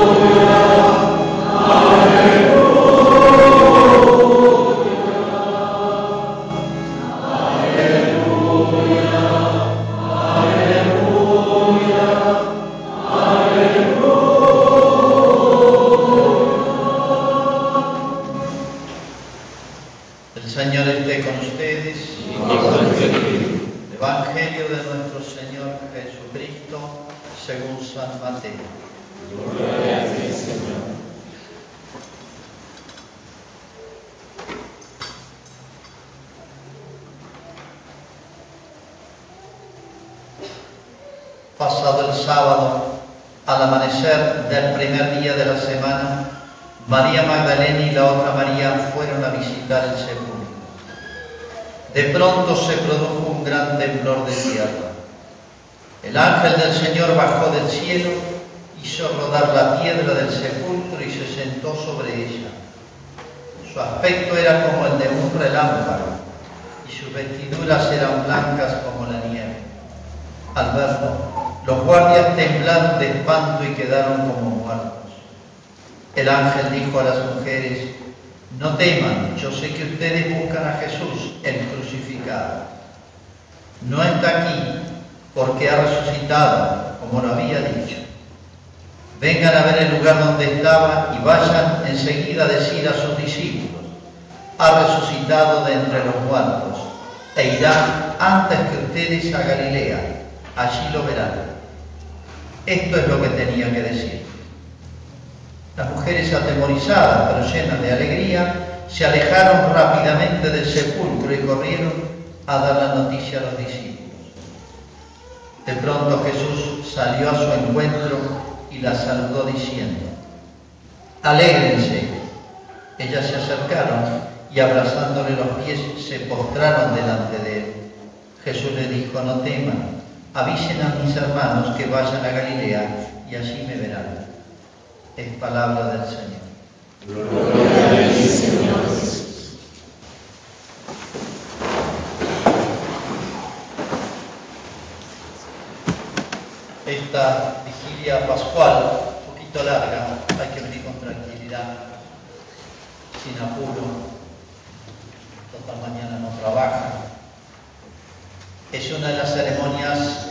El Pasado el sábado, al amanecer del primer día de la semana, María Magdalena y la otra María fueron a visitar el sepulcro. De pronto se produjo un gran temblor de tierra. El ángel del Señor bajó del cielo, hizo rodar la piedra del sepulcro y se sentó sobre ella. Su aspecto era como el de un relámpago y sus vestiduras eran blancas como la nieve. Al los guardias temblaron de espanto y quedaron como muertos. El ángel dijo a las mujeres, no teman, yo sé que ustedes buscan a Jesús, el crucificado. No está aquí porque ha resucitado, como lo había dicho. Vengan a ver el lugar donde estaba y vayan enseguida a decir a sus discípulos, ha resucitado de entre los muertos e irán antes que ustedes a Galilea, allí lo verán. Esto es lo que tenía que decir. Las mujeres atemorizadas, pero llenas de alegría, se alejaron rápidamente del sepulcro y corrieron a dar la noticia a los discípulos. De pronto Jesús salió a su encuentro y la saludó diciendo, alégrense. Ellas se acercaron y abrazándole los pies se postraron delante de él. Jesús le dijo, no teman, avisen a mis hermanos que vayan a Galilea y allí me verán es palabra del Señor. Esta vigilia pascual, un poquito larga, hay que venir con tranquilidad, sin apuro. Total mañana no trabaja. Es una de las ceremonias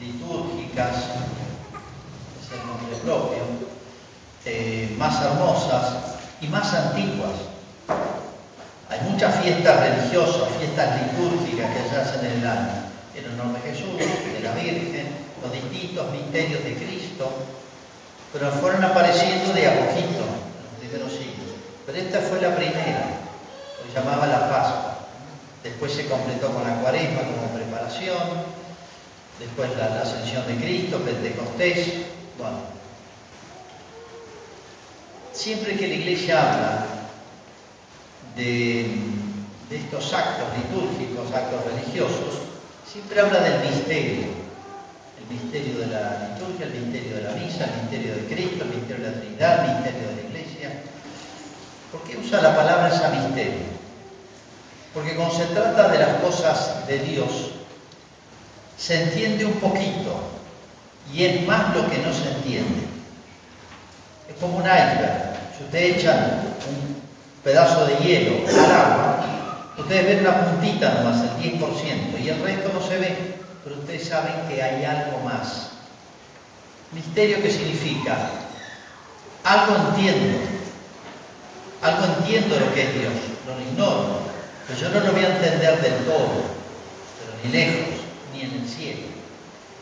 litúrgicas, es el nombre propio, eh, más hermosas y más antiguas. Hay muchas fiestas religiosas, fiestas litúrgicas que se hacen en el año, en honor de Jesús, de la Virgen, los distintos misterios de Cristo, pero fueron apareciendo de a poquito en los primeros siglos. Pero esta fue la primera, lo llamaba la Pascua. Después se completó con la Cuaresma como preparación, después la, ascensión de Cristo, Pentecostés, bueno, siempre que la iglesia habla de, de, estos actos litúrgicos, actos religiosos, siempre habla del misterio. El misterio de la liturgia, el misterio de la misa, el misterio de Cristo, el misterio de la Trinidad, el misterio de la iglesia. ¿Por qué usa la palabra esa misterio? Porque cuando se trata de las cosas de Dios, se entiende un poquito y es más lo que no se entiende. Es como un iceberg. Si ustedes echan un pedazo de hielo al agua, ustedes ven una puntita nomás, el 10%, y el resto no se ve, pero ustedes saben que hay algo más. Misterio que significa, algo entiendo, algo entiendo lo que es Dios, no lo ignoro, pero yo no lo voy a entender del todo, pero ni lejos, ni en el cielo.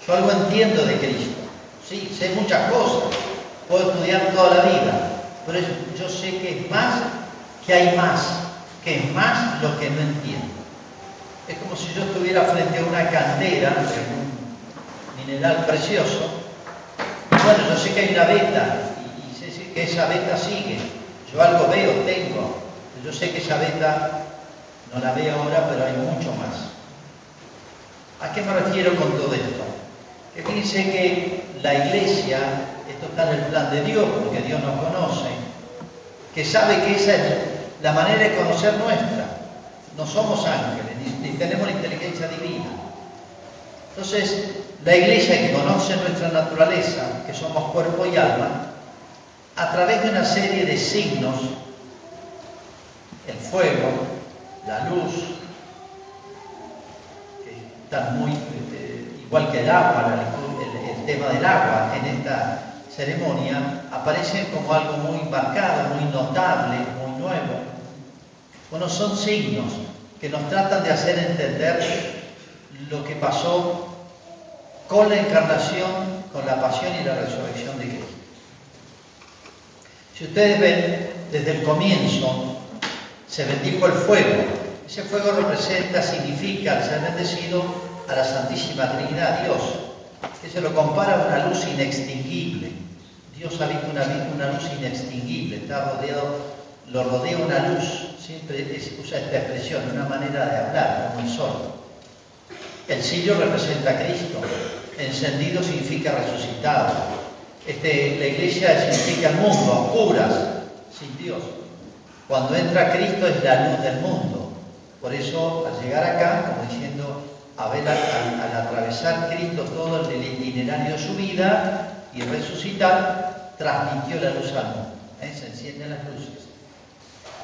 Yo algo entiendo de Cristo, sí, sé muchas cosas, puedo estudiar toda la vida, pero yo sé que es más, que hay más, que es más lo que no entiendo. Es como si yo estuviera frente a una cantera, un mineral precioso. Bueno, yo sé que hay una beta y, y sé que esa beta sigue. Yo algo veo, tengo. Yo sé que esa beta no la veo ahora, pero hay mucho más. ¿A qué me refiero con todo esto? Que fíjense que la iglesia esto está en el plan de Dios, porque Dios nos conoce, que sabe que esa es la manera de conocer nuestra. No somos ángeles, ni, ni tenemos la inteligencia divina. Entonces, la iglesia que conoce nuestra naturaleza, que somos cuerpo y alma, a través de una serie de signos, el fuego, la luz, que están muy, eh, igual que el agua, el, el tema del agua en esta ceremonia, aparece como algo muy marcado, muy notable, muy nuevo. Bueno, son signos que nos tratan de hacer entender lo que pasó con la encarnación, con la pasión y la resurrección de Cristo. Si ustedes ven, desde el comienzo se bendijo el fuego. Ese fuego representa, significa, al ser bendecido, a la Santísima Trinidad, Dios, que se lo compara a una luz inextinguible. Dios ha visto una, una luz inextinguible, está rodeado, lo rodea una luz, siempre usa esta expresión, una manera de hablar, como el sol. El sillo representa a Cristo, encendido significa resucitado. Este, la iglesia significa el mundo, oscuras, sin Dios. Cuando entra Cristo es la luz del mundo. Por eso, al llegar acá, como diciendo, a ver, al, atravesar Cristo todo el itinerario de su vida y resucitar, transmitió la luz al mundo. ¿eh? Se encienden las luces.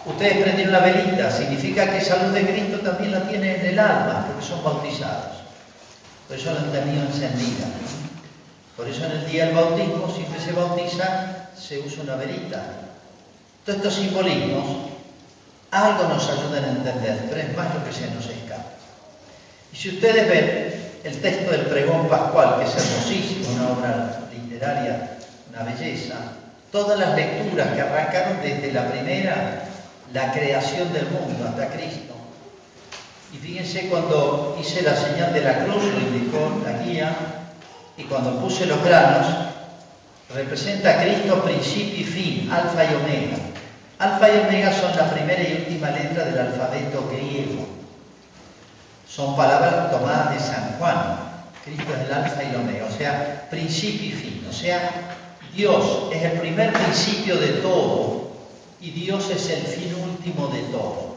Ustedes prenden la velita, significa que esa luz de Cristo también la tienen en el alma, porque son bautizados. Por eso la han tenido encendida. Por eso en el día del bautismo, siempre se bautiza, se usa una velita. Todos estos simbolismos algo nos ayudan a entender, pero es más lo que se nos escapa. Y si ustedes ven el texto del pregón pascual, que es hermosísimo, una obra literaria, una belleza, todas las lecturas que arrancaron desde la primera la creación del mundo hasta Cristo. Y fíjense cuando hice la señal de la cruz, lo indicó la guía, y cuando puse los granos, representa a Cristo principio y fin, alfa y omega. Alfa y omega son la primera y última letra del alfabeto griego. Son palabras tomadas de San Juan. Cristo es el alfa y el omega, o sea, principio y fin. O sea, Dios es el primer principio de todo y Dios es el fin último de todo.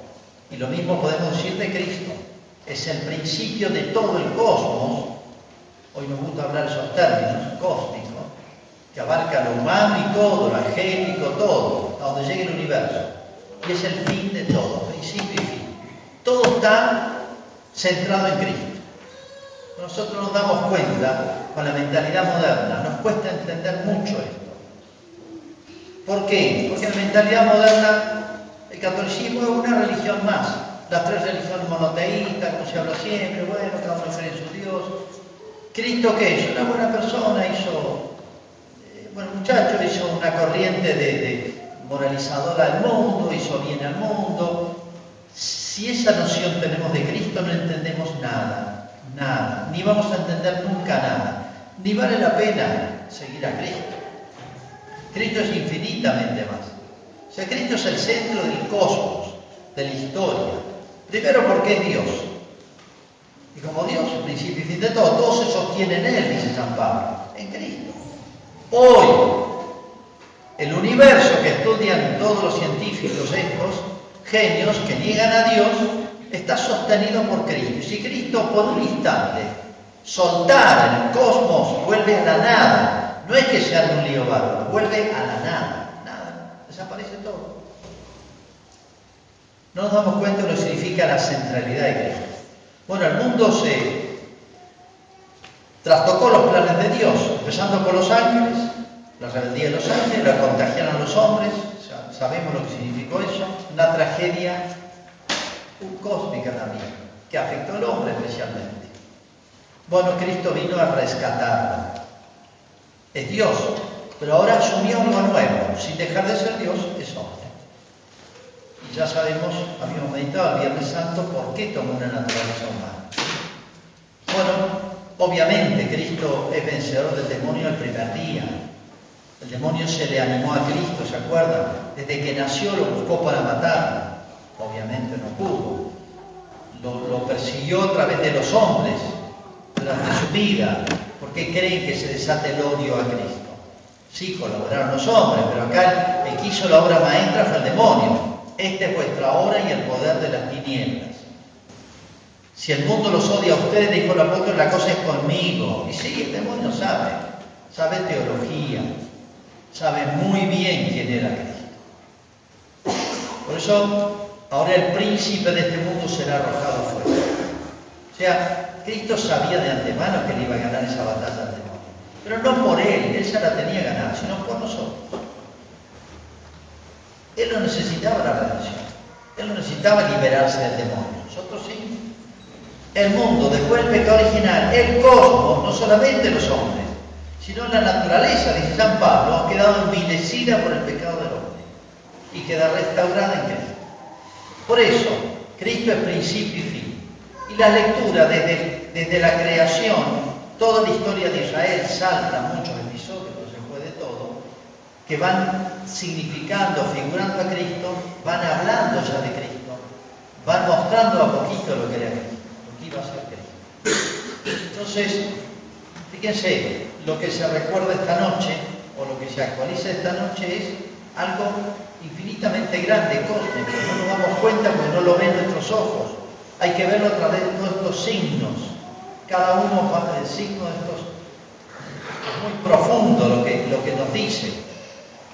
Y lo mismo podemos decir de Cristo. Es el principio de todo el cosmos. Hoy nos gusta hablar esos términos, cósmico, que abarca lo humano y todo, lo angélico, todo, a donde llegue el universo. Y es el fin de todo, principio y fin. Todo está centrado en Cristo. Nosotros nos damos cuenta, con la mentalidad moderna, nos cuesta entender mucho esto. ¿Por qué? Porque la mentalidad moderna, el catolicismo es una religión más. Las tres religiones monoteístas, como se habla siempre, bueno, cada uno cree en su Dios. ¿Cristo qué es? Una buena persona, hizo, bueno, muchacho, hizo una corriente de, moralizadora del mundo, hizo bien al mundo. Si esa noción tenemos de Cristo, no entendemos nada, nada, ni vamos a entender nunca nada, ni vale la pena seguir a Cristo. Cristo es infinitamente más. O sea, Cristo es el centro del cosmos, de la historia. Primero porque es Dios. Y como Dios, principio y fin de todo, todo se sostiene en Él, dice San Pablo. Hoy, el universo que estudian todos los científicos estos, genios que niegan a Dios, está sostenido por Cristo. Y si Cristo por un instante soltara el cosmos, vuelve a la nada, no es que sea de un lío bárbaro, vuelve a la nada, nada, desaparece todo. No nos damos cuenta de lo que significa la centralidad de Cristo. Bueno, el mundo se trastocó los planes de Dios, empezando por los ángeles, la rebeldía de los ángeles, la contagiaron a los hombres, sabemos lo que significó eso, una tragedia cósmica también, que afectó al hombre especialmente. Bueno, Cristo vino a rescatarla, es Dios, pero ahora asumió algo nuevo, sin dejar de ser Dios, es hombre. Y ya sabemos, habíamos meditado el Viernes Santo, por qué tomó una naturaleza humana. Bueno, obviamente Cristo es vencedor del demonio el primer día. El demonio se le animó a Cristo, ¿se acuerdan? Desde que nació lo buscó para matarlo. Obviamente no pudo. Lo, lo persiguió a través de los hombres durante su vida, ¿Por qué creen que se desata el odio a Cristo? Sí, colaboraron los hombres, pero acá el que hizo la obra maestra fue el demonio. Esta es vuestra obra y el poder de las tinieblas. Si el mundo los odia a ustedes, dijo el apóstol, la cosa es conmigo. Y sí, el demonio sabe, sabe teología, sabe muy bien quién era Cristo. Por eso ahora el príncipe de este mundo será arrojado fuera. O sea, Cristo sabía de antemano que le iba a ganar esa batalla al demonio. Pero no por él, él ya la tenía ganada, sino por nosotros. Él no necesitaba la redención. Él no necesitaba liberarse del demonio. Nosotros sí. El mundo, después del pecado original, el cosmos, no solamente los hombres, sino la naturaleza, dice San Pablo, ha quedado envilecida por el pecado del hombre y queda restaurada en Cristo. Por eso, Cristo es principio y fin. Y la lectura desde, desde la creación, toda la historia de Israel salta muchos episodios, se puede todo, que van significando, figurando a Cristo, van hablando ya de Cristo, van mostrando a poquito lo que era Entonces, fíjense, lo que se recuerda esta noche, o lo que se actualiza esta noche es algo infinitamente grande, cósmico. No nos damos cuenta porque no lo ven nuestros ojos. Hay que verlo a través de todos estos signos. Cada uno va el signo de estos. Es muy profundo lo que, lo que nos dice.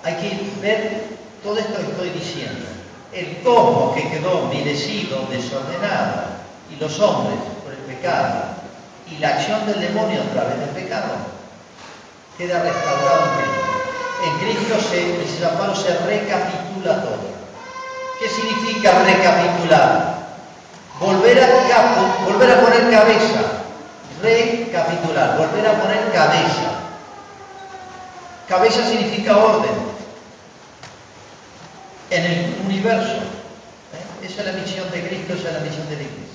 Hay que ver todo esto que estoy diciendo. El cosmos que quedó envilecido, desordenado, y los hombres por el pecado, y la acción del demonio a través del pecado, queda restaurado en Cristo. En Cristo se, dice San Pablo, se recapitula todo. ¿Qué significa recapitular? Volver a, poner cabeza. Recapitular, volver a poner cabeza. Cabeza significa orden en el universo. ¿eh? Esa es la misión de Cristo, esa es la misión de la Iglesia.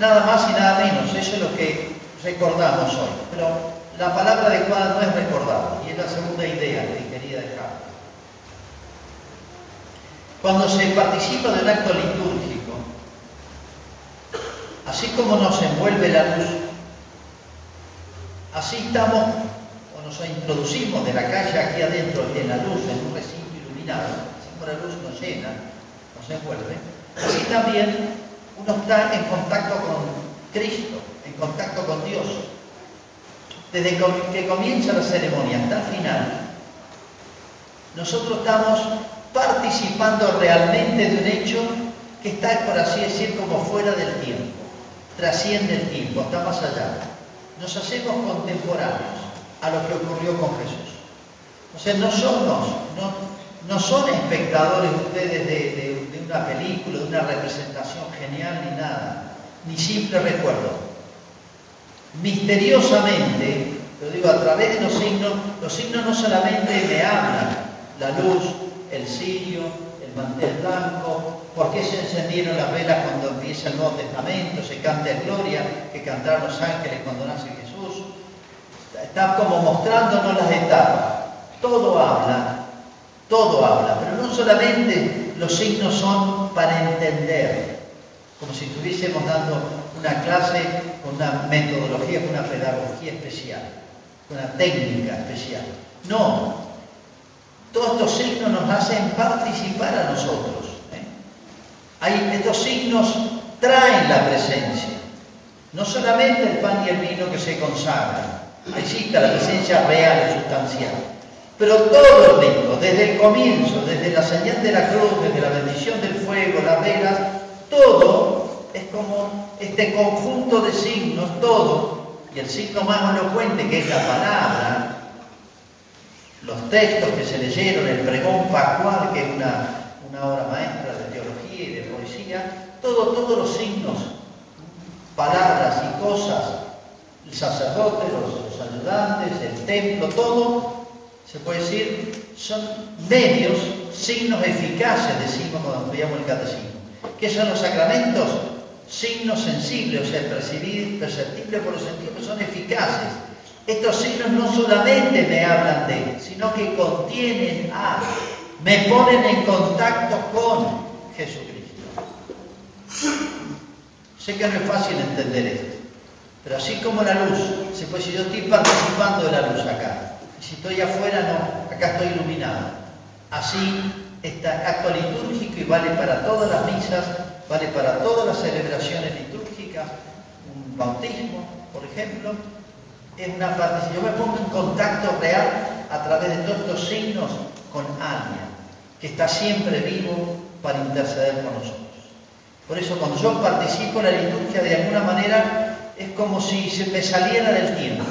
Nada más y nada menos, eso es lo que recordamos hoy. Pero la palabra adecuada no es recordar, y es la segunda idea que quería dejar. Cuando se participa de un acto litúrgico, así como nos envuelve la luz, así estamos o nos introducimos de la calle aquí adentro en la luz, en un recinto iluminado, así como la luz nos llena, nos envuelve, así también uno está en contacto con Cristo, en contacto con Dios. Desde que comienza la ceremonia hasta el final, nosotros estamos participando realmente de un hecho que está, por así decir, como fuera del tiempo, trasciende el tiempo, está más allá. Nos hacemos contemporáneos a lo que ocurrió con Jesús. O sea, no somos, no, no son espectadores ustedes de, una película, de una representación genial ni nada, ni simple recuerdo. Misteriosamente, lo digo a través de los signos, los signos no solamente me hablan, la luz, el cirio, el mantel blanco, por qué se encendieron las velas cuando empieza el Nuevo Testamento, se canta en gloria, que cantaron los ángeles cuando nace Jesús, está como mostrándonos las etapas, todo habla, todo habla, pero no solamente los signos son para entender, como si estuviésemos dando una clase con una metodología, con una pedagogía especial, con una técnica especial. No, todos estos signos nos hacen participar a nosotros. ¿eh? Hay, estos signos traen la presencia, no solamente el pan y el vino que se consagran, está la presencia real y sustancial, pero todo el rito, desde el comienzo, desde la señal de la cruz, desde la bendición del fuego, las velas, todo es como este conjunto de signos, todo, y el signo más elocuente que es la palabra, los textos que se leyeron, el pregón pascual, que es una, una obra maestra de teología y de poesía, todo, todos los signos, palabras y cosas, el sacerdote, los, los ayudantes, el templo, todo, se puede decir, son medios, signos eficaces, decimos cuando estudiamos el catecismo. ¿Qué son los sacramentos? Signos sensibles, o sea, perceptibles por los sentidos, que son eficaces. Estos signos no solamente me hablan de, sino que contienen a, me ponen en contacto con Jesucristo. Sé que no es fácil entender esto, pero así como la luz, se puede decir, yo estoy participando de la luz acá, si estoy afuera, no, acá estoy iluminado. Así este acto litúrgico y vale para todas las misas, vale para todas las celebraciones litúrgicas, un bautismo, por ejemplo, es una parte, yo me pongo en contacto real a través de todos estos signos con alguien que está siempre vivo para interceder por nosotros. Por eso cuando yo participo en la liturgia de alguna manera es como si se me saliera del tiempo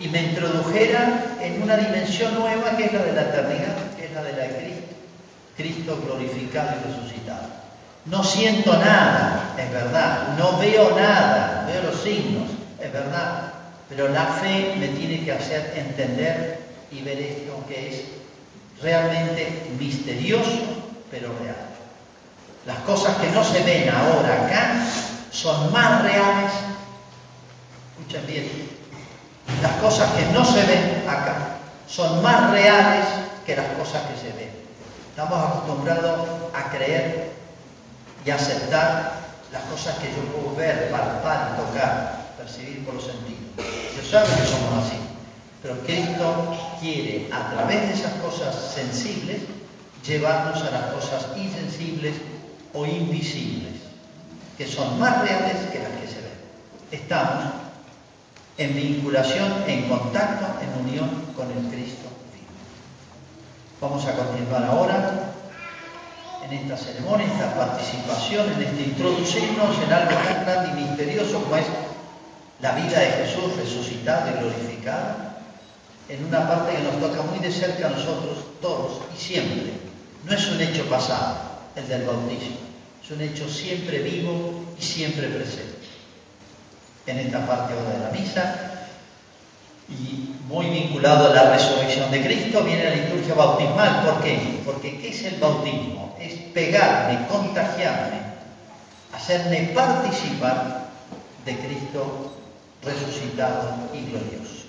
y me introdujera en una dimensión nueva que es la de la eternidad, que es la de la de Cristo, Cristo glorificado y resucitado. No siento nada, es verdad, no veo nada, veo los signos, es verdad, pero la fe me tiene que hacer entender y ver esto que es realmente misterioso, pero real. Las cosas que no se ven ahora acá son más reales. Escuchen bien. Las cosas que no se ven acá son más reales que las cosas que se ven. Estamos acostumbrados a creer y aceptar las cosas que yo puedo ver, palpar, tocar, percibir por los sentidos. Dios sabe que somos así. Pero Cristo quiere, a través de esas cosas sensibles, llevarnos a las cosas insensibles o invisibles, que son más reales que las que se ven. Estamos en vinculación, en contacto, en unión con el Cristo vivo. Vamos a continuar ahora en esta ceremonia, en esta participación, en este introducirnos en algo tan grande y misterioso como es la vida de Jesús resucitado y glorificado, en una parte que nos toca muy de cerca a nosotros todos y siempre. No es un hecho pasado, el del bautismo, es un hecho siempre vivo y siempre presente. En esta parte ahora de la misa, y muy vinculado a la resurrección de Cristo, viene la liturgia bautismal. ¿Por qué? Porque ¿qué es el bautismo? Es pegarme, contagiarme, hacerme participar de Cristo resucitado y glorioso.